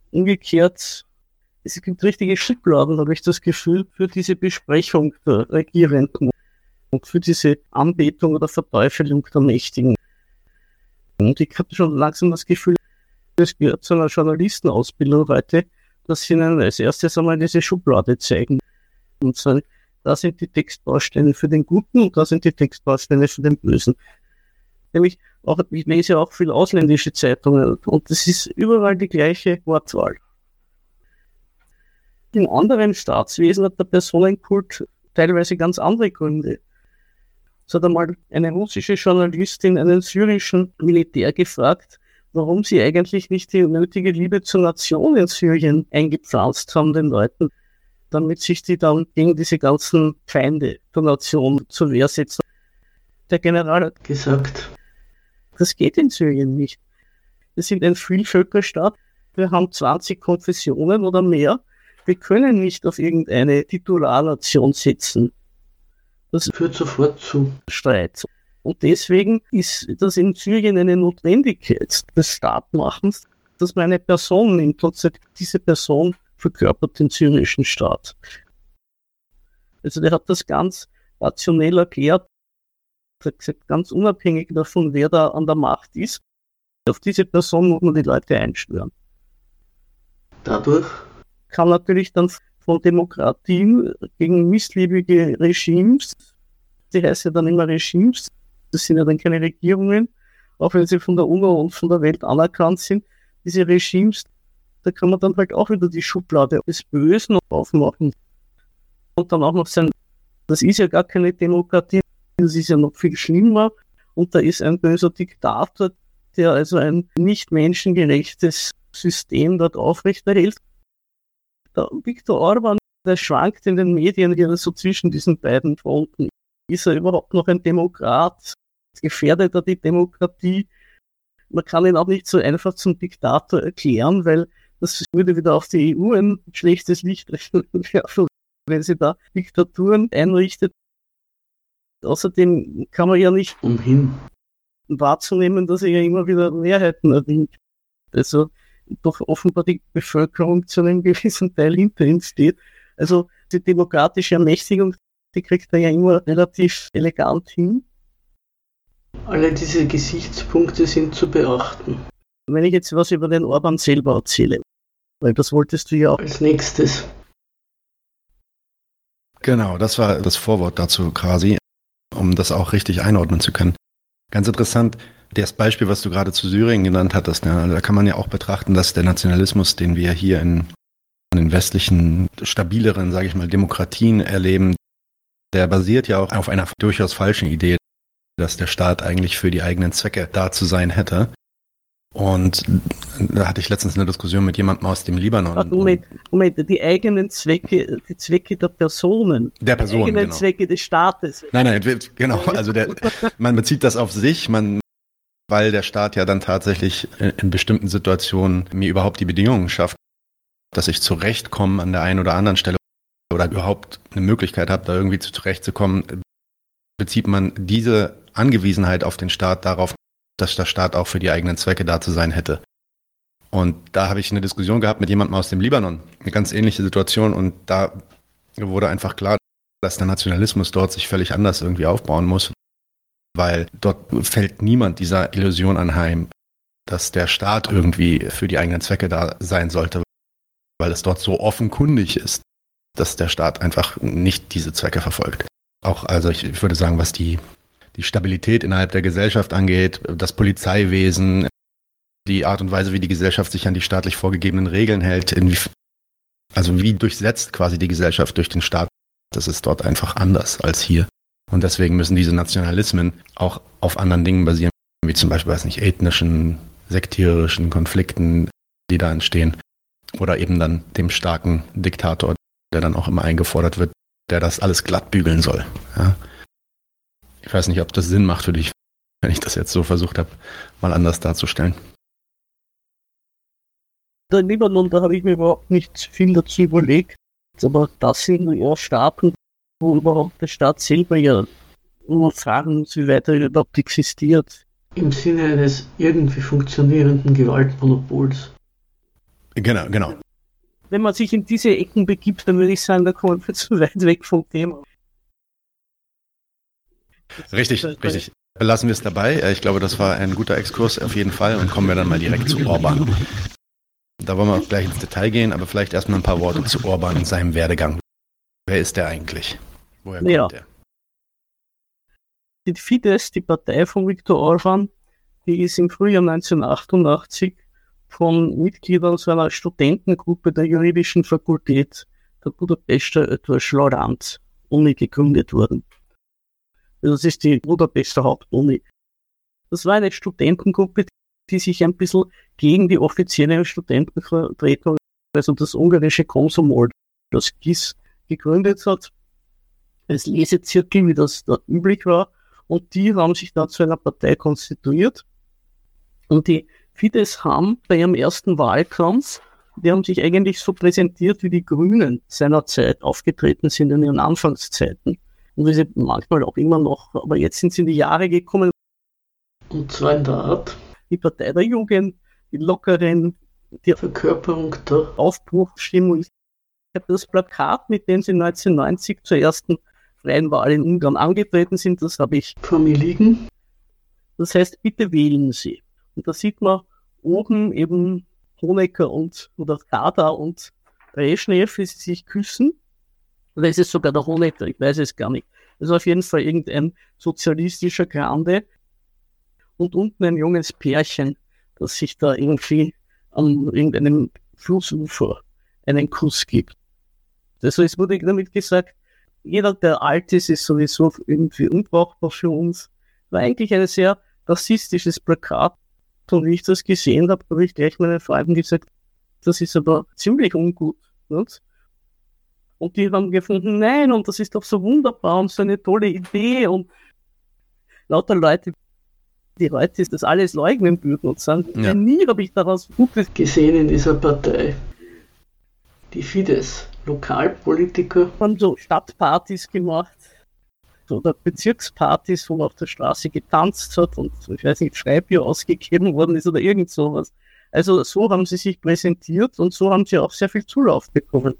Umgekehrt, es gibt richtige Schubladen, habe ich das Gefühl, für diese Besprechung der Regierenden für diese Anbetung oder Verteufelung der Mächtigen. Und ich habe schon langsam das Gefühl, es gehört zu einer Journalistenausbildung heute, dass sie ihnen als erstes einmal diese Schublade zeigen und sagen, da sind die Textbausteine für den Guten und da sind die Textbausteine für den Bösen. Nämlich auch, ich lese auch viel ausländische Zeitungen und es ist überall die gleiche Wortwahl. In anderen Staatswesen hat der Personenkult teilweise ganz andere Gründe. Es hat einmal eine russische Journalistin einen syrischen Militär gefragt, warum sie eigentlich nicht die nötige Liebe zur Nation in Syrien eingepflanzt haben, den Leuten, damit sich die dann gegen diese ganzen Feinde der Nation zur Wehr setzen. Der General hat gesagt, das geht in Syrien nicht. Wir sind ein Vielvölkerstaat, wir haben 20 Konfessionen oder mehr. Wir können nicht auf irgendeine Titularnation setzen. Das führt sofort zu Streit. Und deswegen ist das in Syrien eine Notwendigkeit des Staatmachens, dass man eine Person nimmt und sagt, diese Person verkörpert den syrischen Staat. Also der hat das ganz rationell erklärt, hat gesagt, ganz unabhängig davon, wer da an der Macht ist, auf diese Person muss man die Leute einschwören. Dadurch kann natürlich dann von Demokratien gegen missliebige Regimes, die heißt ja dann immer Regimes, das sind ja dann keine Regierungen, auch wenn sie von der UNO und von der Welt anerkannt sind, diese Regimes, da kann man dann halt auch wieder die Schublade des Bösen aufmachen. Und dann auch noch sagen, das ist ja gar keine Demokratie, das ist ja noch viel schlimmer. Und da ist ein böser Diktator, der also ein nicht menschengerechtes System dort aufrechterhält. Der Viktor Orban, der schwankt in den Medien hier so zwischen diesen beiden Fronten. Ist er überhaupt noch ein Demokrat? Gefährdet er die Demokratie? Man kann ihn auch nicht so einfach zum Diktator erklären, weil das würde wieder auf die EU ein schlechtes Licht *laughs* werfen, wenn sie da Diktaturen einrichtet. Außerdem kann man ja nicht umhin wahrzunehmen, dass er ja immer wieder Mehrheiten erringt. Also doch offenbar die Bevölkerung zu einem *laughs* gewissen Teil hinter ihm steht. Also die demokratische Ermächtigung die kriegt er ja immer relativ elegant hin. Alle diese Gesichtspunkte sind zu beachten. Wenn ich jetzt was über den Orban selber erzähle, weil das wolltest du ja auch. Als nächstes. Genau, das war das Vorwort dazu quasi, um das auch richtig einordnen zu können. Ganz interessant, das Beispiel, was du gerade zu Syrien genannt hattest, ja, da kann man ja auch betrachten, dass der Nationalismus, den wir hier in, in den westlichen, stabileren, sage ich mal, Demokratien erleben, der basiert ja auch auf einer durchaus falschen Idee, dass der Staat eigentlich für die eigenen Zwecke da zu sein hätte. Und da hatte ich letztens eine Diskussion mit jemandem aus dem Libanon. Ach, Moment, Moment, die eigenen Zwecke, die Zwecke der Personen. Der Personen, Die eigenen genau. Zwecke des Staates. Nein, nein, genau. Also der, man bezieht das auf sich, man, weil der Staat ja dann tatsächlich in bestimmten Situationen mir überhaupt die Bedingungen schafft, dass ich zurechtkomme an der einen oder anderen Stelle oder überhaupt eine Möglichkeit habe, da irgendwie zurechtzukommen, bezieht man diese Angewiesenheit auf den Staat darauf, dass der Staat auch für die eigenen Zwecke da zu sein hätte. Und da habe ich eine Diskussion gehabt mit jemandem aus dem Libanon, eine ganz ähnliche Situation und da wurde einfach klar, dass der Nationalismus dort sich völlig anders irgendwie aufbauen muss, weil dort fällt niemand dieser Illusion anheim, dass der Staat irgendwie für die eigenen Zwecke da sein sollte, weil es dort so offenkundig ist, dass der Staat einfach nicht diese Zwecke verfolgt. Auch, also ich, würde sagen, was die, die Stabilität innerhalb der Gesellschaft angeht, das Polizeiwesen, die Art und Weise, wie die Gesellschaft sich an die staatlich vorgegebenen Regeln hält, also wie durchsetzt quasi die Gesellschaft durch den Staat, das ist dort einfach anders als hier. Und deswegen müssen diese Nationalismen auch auf anderen Dingen basieren, wie zum Beispiel, weiß nicht, ethnischen, sektierischen Konflikten, die da entstehen. Oder eben dann dem starken Diktator, der dann auch immer eingefordert wird, der das alles glatt bügeln soll. Ja. Ich weiß nicht, ob das Sinn macht für dich, *laughs* wenn ich das jetzt so versucht habe, mal anders darzustellen. Der Libanon, da habe ich mir überhaupt nicht viel dazu überlegt. Aber das sind ja Staaten, wo überhaupt der Staat selber ja nur fragen muss, wie weit er überhaupt existiert. Im Sinne eines irgendwie funktionierenden Gewaltmonopols. Genau, genau. Wenn man sich in diese Ecken begibt, dann würde ich sagen, da kommen wir *laughs* zu weit weg vom Thema. Richtig, richtig. Belassen wir es dabei. Äh, ich glaube, das war ein guter Exkurs auf jeden Fall und kommen wir dann mal direkt zu Orban. Da wollen wir auch gleich ins Detail gehen, aber vielleicht erstmal ein paar Worte zu Orban und seinem Werdegang. Wer ist der eigentlich? Woher kommt ja. der? Die Fidesz, die Partei von Viktor Orban, die ist im Frühjahr 1988 von Mitgliedern so einer Studentengruppe der juridischen Fakultät der Budapester Lorand Uni gegründet worden. Das ist die Budapester Hauptuni. Das war eine Studentengruppe, die sich ein bisschen gegen die offizielle Studentenvertretung, also das ungarische Konsumol, das GIS, gegründet hat, als Lesezirkel, wie das dort üblich war. Und die haben sich dann zu einer Partei konstituiert. Und die Fidesz haben bei ihrem ersten Wahlkampf, die haben sich eigentlich so präsentiert, wie die Grünen seinerzeit aufgetreten sind in ihren Anfangszeiten. Und wie sie manchmal auch immer noch, aber jetzt sind sie in die Jahre gekommen. Und zwar in der Art, die Partei der Jugend, die Lockeren, die Verkörperung der Aufbruchsstimmung. Ich habe das Plakat, mit dem sie 1990 zur ersten freien Wahl in Ungarn angetreten sind, das habe ich vor mir liegen. Das heißt, bitte wählen Sie. Und da sieht man oben eben Honecker und oder Kader und Brezhnev, wie sie sich küssen. Oder ist es sogar der Honecker? Ich weiß es gar nicht. Das ist auf jeden Fall irgendein sozialistischer Grande, und unten ein junges Pärchen, das sich da irgendwie an irgendeinem Flussufer einen Kuss gibt. Also es wurde damit gesagt, jeder, der alt ist, ist sowieso irgendwie unbrauchbar für uns. War eigentlich ein sehr rassistisches Plakat. Und wie ich das gesehen habe, habe ich gleich meinen Freunden gesagt, das ist aber ziemlich ungut. Nicht? Und die haben gefunden, nein, und das ist doch so wunderbar und so eine tolle Idee und lauter Leute, die heute das alles leugnen würden und sagen, ja. nie habe ich daraus Gutes gesehen in dieser Partei. Die Fidesz, Lokalpolitiker, haben so Stadtpartys gemacht oder Bezirkspartys, wo man auf der Straße getanzt hat und ich weiß nicht, Schreibbier ausgegeben worden ist oder irgend sowas. Also so haben sie sich präsentiert und so haben sie auch sehr viel Zulauf bekommen.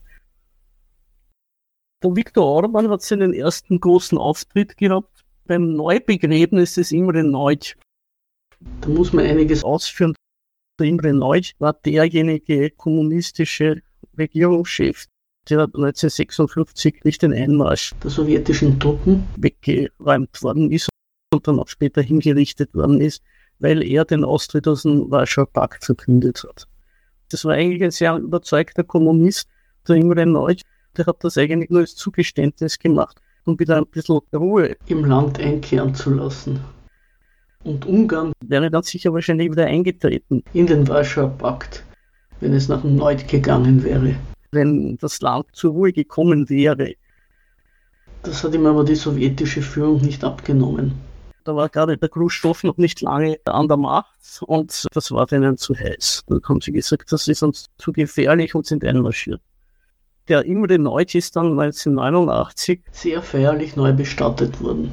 Der Viktor Orban hat seinen ersten großen Auftritt gehabt beim Neubegräbnis des Imre Neutsch. Da muss man einiges ausführen. Der Imre Neutsch war derjenige kommunistische Regierungschef, der 1956 nicht den Einmarsch der sowjetischen Truppen weggeräumt worden ist und dann auch später hingerichtet worden ist, weil er den Austritt aus dem Warschauer Pakt verkündet hat. Das war eigentlich ein sehr überzeugter Kommunist, der Imre Neutsch, der hat das eigentlich nur als Zugeständnis gemacht, um wieder ein bisschen Ruhe im Land einkehren zu lassen. Und Ungarn wäre dann sicher wahrscheinlich wieder eingetreten in den Warschauer Pakt, wenn es nach Neut gegangen wäre. Wenn das Land zur Ruhe gekommen wäre. Das hat ihm aber die sowjetische Führung nicht abgenommen. Da war gerade der Khrushchev noch nicht lange an der Macht und das war denen zu heiß. Da haben sie gesagt, das ist uns zu gefährlich und sind einmarschiert. Der Imre Neut ist dann 1989 sehr feierlich neu bestattet worden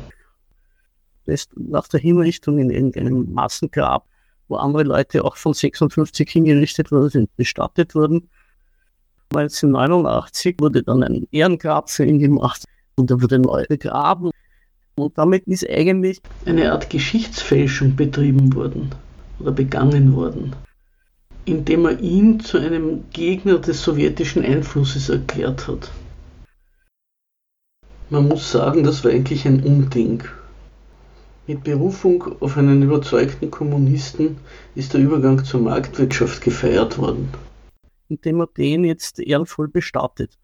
nach der Hinrichtung in irgendeinem Massengrab, wo andere Leute auch von 56 hingerichtet worden sind, bestattet wurden. 1989 wurde dann ein Ehrengrab für ihn gemacht und er wurde neu begraben. Und damit ist eigentlich eine Art Geschichtsfälschung betrieben worden oder begangen worden, indem er ihn zu einem Gegner des sowjetischen Einflusses erklärt hat. Man muss sagen, das war eigentlich ein Unding. Mit Berufung auf einen überzeugten Kommunisten ist der Übergang zur Marktwirtschaft gefeiert worden. Indem er den jetzt ehrenvoll bestattet.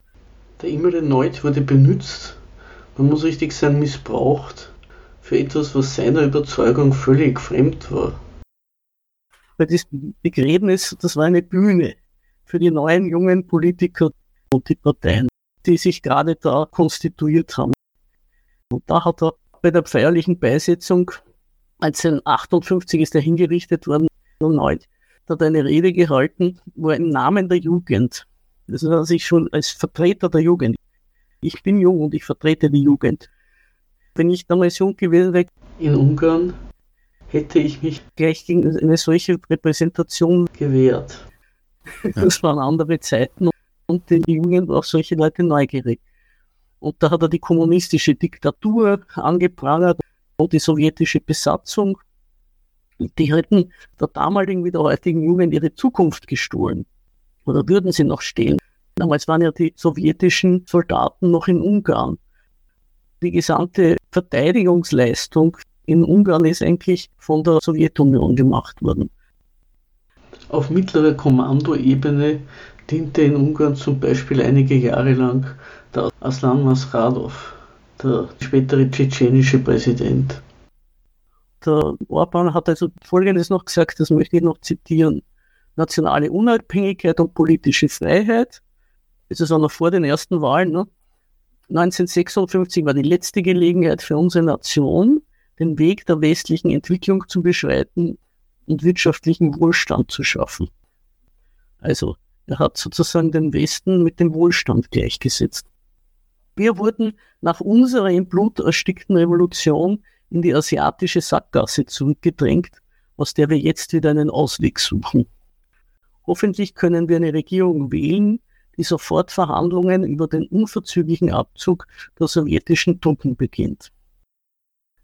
Der Imre Neut wurde benutzt, man muss richtig sagen missbraucht, für etwas, was seiner Überzeugung völlig fremd war. Weil das Begräbnis, das war eine Bühne für die neuen jungen Politiker und die Parteien, die sich gerade da konstituiert haben. Und da hat er bei der feierlichen Beisetzung 1958 ist er hingerichtet worden. Da hat er eine Rede gehalten, wo er im Namen der Jugend Das ist ich schon als Vertreter der Jugend. Ich bin jung und ich vertrete die Jugend. Wenn ich damals jung gewesen wäre in Ungarn, hätte ich mich gleich gegen eine solche Repräsentation gewehrt. *laughs* Das waren andere Zeiten und die Jugend war auf solche Leute neugierig. Und da hat er die kommunistische Diktatur angeprangert und die sowjetische Besatzung. Die hätten der damaligen wie der heutigen Jugend ihre Zukunft gestohlen. Oder würden sie noch stehlen. Damals waren ja die sowjetischen Soldaten noch in Ungarn. Die gesamte Verteidigungsleistung in Ungarn ist eigentlich von der Sowjetunion gemacht worden. Auf mittlerer Kommandoebene diente in Ungarn zum Beispiel einige Jahre lang der Aslan Masradov, der spätere tschetschenische Präsident. Der Orban hat also Folgendes noch gesagt, das möchte ich noch zitieren. Nationale Unabhängigkeit und politische Freiheit. Das ist auch noch vor den ersten Wahlen. Ne? 1956 war die letzte Gelegenheit für unsere Nation, den Weg der westlichen Entwicklung zu beschreiten und wirtschaftlichen Wohlstand zu schaffen. Also er hat sozusagen den Westen mit dem Wohlstand gleichgesetzt. Wir wurden nach unserer im Blut erstickten Revolution in die asiatische Sackgasse zurückgedrängt, aus der wir jetzt wieder einen Ausweg suchen. Hoffentlich können wir eine Regierung wählen, die sofort Verhandlungen über den unverzüglichen Abzug der sowjetischen Truppen beginnt.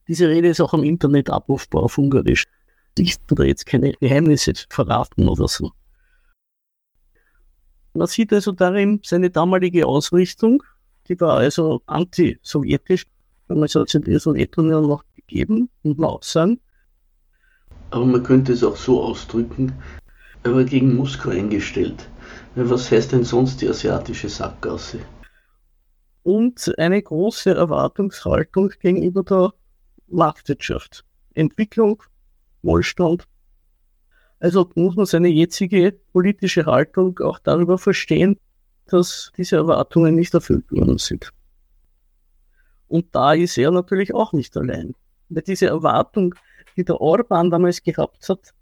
Diese Rede ist auch im Internet abrufbar auf Ungarisch. Ich da jetzt keine Geheimnisse verraten oder so. Man sieht also darin seine damalige Ausrichtung, die war also anti-sowjetisch. Damals hat es die Sowjetunion noch gegeben, man auch sagen. Aber man könnte es auch so ausdrücken, er war gegen Moskau eingestellt. Was heißt denn sonst die asiatische Sackgasse? Und eine große Erwartungshaltung gegenüber der Marktwirtschaft. Entwicklung, Wohlstand. Also muss man seine jetzige politische Haltung auch darüber verstehen, dass diese Erwartungen nicht erfüllt worden sind. Und da ist er natürlich auch nicht allein. Weil diese Erwartung, die der Orban damals gehabt hat,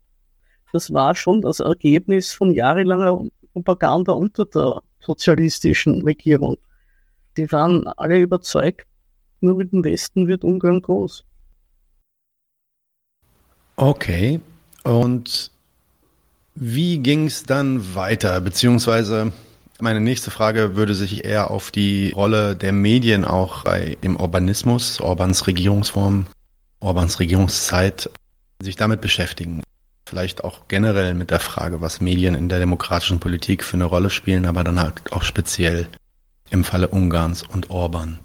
das war schon das Ergebnis von jahrelanger Propaganda unter der sozialistischen Regierung. Die waren alle überzeugt, nur mit dem Westen wird Ungarn groß. Okay, und wie ging es dann weiter? Beziehungsweise meine nächste Frage würde sich eher auf die Rolle der Medien auch bei dem Urbanismus, Orbans Regierungsform, Orbans Regierungszeit, sich damit beschäftigen. Vielleicht auch generell mit der Frage, was Medien in der demokratischen Politik für eine Rolle spielen, aber dann halt auch speziell im Falle Ungarns und Orban.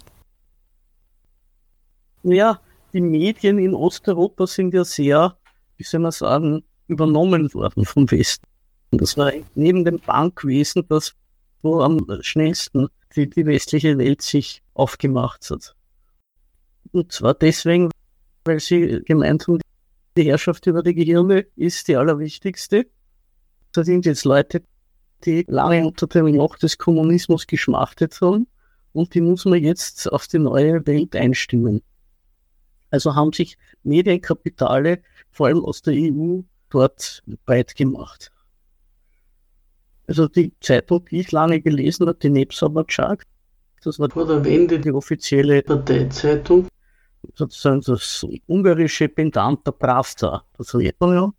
Ja, die Medien in Osteuropa sind ja sehr, wie soll man sagen, übernommen worden vom Westen. Das war neben dem Bankwesen das wo am schnellsten die, die westliche Welt sich aufgemacht hat. Und zwar deswegen, weil sie gemeint haben, die Herrschaft über die Gehirne ist die allerwichtigste. Da sind jetzt Leute, die lange unter dem Loch des Kommunismus geschmachtet haben und die muss man jetzt auf die neue Welt einstimmen. Also haben sich Medienkapitale, vor allem aus der EU, dort breit gemacht. Also die Zeitung, die ich lange gelesen habe, die Nebsamer Chart, das war vor der Wende die offizielle Parteizeitung, sozusagen das ungarische Pendant der Pravda der Sowjetunion.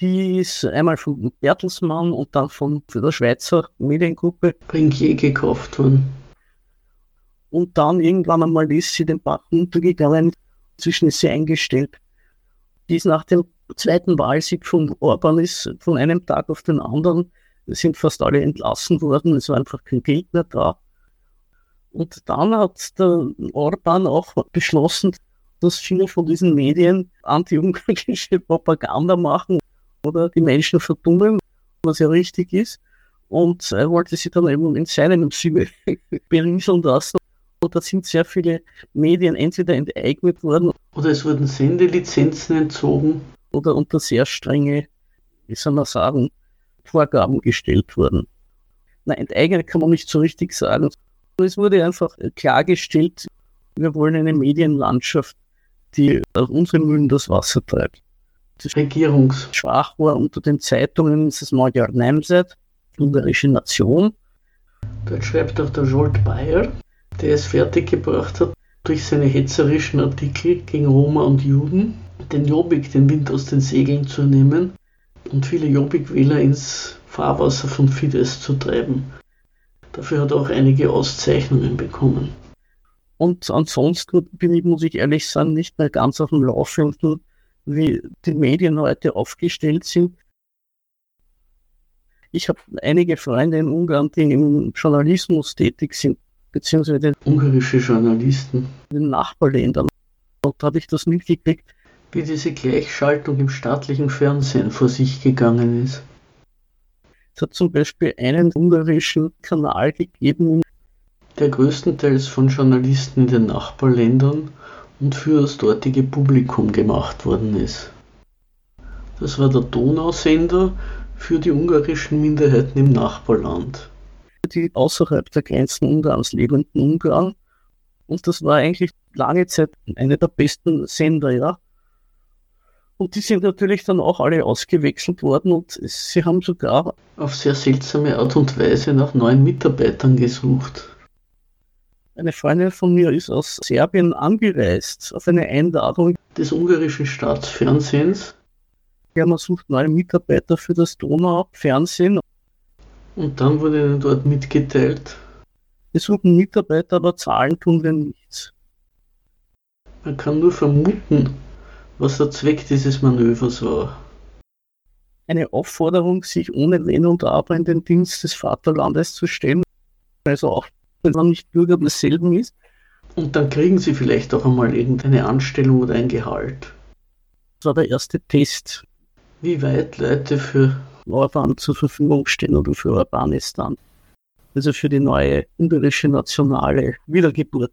Die ist einmal von Bertelsmann und dann von der Schweizer Mediengruppe Brinquier gekauft worden. Und dann irgendwann einmal ist sie den Bach untergegangen, inzwischen ist sie eingestellt. Die ist nach dem zweiten Wahlsieg von Orban ist von einem Tag auf den anderen sind fast alle entlassen worden, es war einfach kein Geld mehr da. Und dann hat der Orban auch beschlossen, dass viele von diesen Medien anti-ungarische Propaganda machen oder die Menschen verdummen, was ja richtig ist. Und er wollte sie dann eben in seinem Sinne *laughs* berieseln lassen. Und da sind sehr viele Medien entweder enteignet worden. Oder es wurden Sendelizenzen entzogen. Oder unter sehr strenge, wie soll man sagen, Vorgaben gestellt wurden. Na, enteignet kann man nicht so richtig sagen. Es wurde einfach klargestellt, wir wollen eine Medienlandschaft, die aus unseren Mühlen das Wasser treibt. Das Regierungsschwach war unter den Zeitungen ist das Magyar Nemzet, ungarische Nation. Dort schreibt auch der Jolt Bayer, der es fertiggebracht hat, durch seine hetzerischen Artikel gegen Roma und Juden den Jobbik den Wind aus den Segeln zu nehmen und viele Jobbik-Wähler ins Fahrwasser von Fidesz zu treiben. Dafür hat er auch einige Auszeichnungen bekommen. Und ansonsten bin ich, muss ich ehrlich sagen, nicht mehr ganz auf dem Laufenden, wie die Medien heute aufgestellt sind. Ich habe einige Freunde in Ungarn, die im Journalismus tätig sind, beziehungsweise ungarische Journalisten in den Nachbarländern. Dort habe ich das mitgekriegt, wie diese Gleichschaltung im staatlichen Fernsehen vor sich gegangen ist. Es hat zum Beispiel einen ungarischen Kanal gegeben, der größtenteils von Journalisten in den Nachbarländern und für das dortige Publikum gemacht worden ist. Das war der Donausender für die ungarischen Minderheiten im Nachbarland. Die außerhalb der Grenzen Ungarns lebenden Ungarn. Und das war eigentlich lange Zeit einer der besten Sender, ja. Und die sind natürlich dann auch alle ausgewechselt worden und sie haben sogar auf sehr seltsame Art und Weise nach neuen Mitarbeitern gesucht. Eine Freundin von mir ist aus Serbien angereist auf eine Einladung des ungarischen Staatsfernsehens. Ja, man sucht neue Mitarbeiter für das Donau-Fernsehen. Und dann wurde ihnen dort mitgeteilt. Wir suchen Mitarbeiter, aber zahlen tun wir nichts. Man kann nur vermuten, was der Zweck dieses Manövers war. Eine Aufforderung, sich ohne Wenn und Aber in den Dienst des Vaterlandes zu stellen. Also auch wenn man nicht Bürger desselben ist. Und dann kriegen sie vielleicht auch einmal irgendeine Anstellung oder ein Gehalt. Das war der erste Test. Wie weit Leute für Orban zur Verfügung stehen oder für Urbanistan. Also für die neue ungarische nationale Wiedergeburt.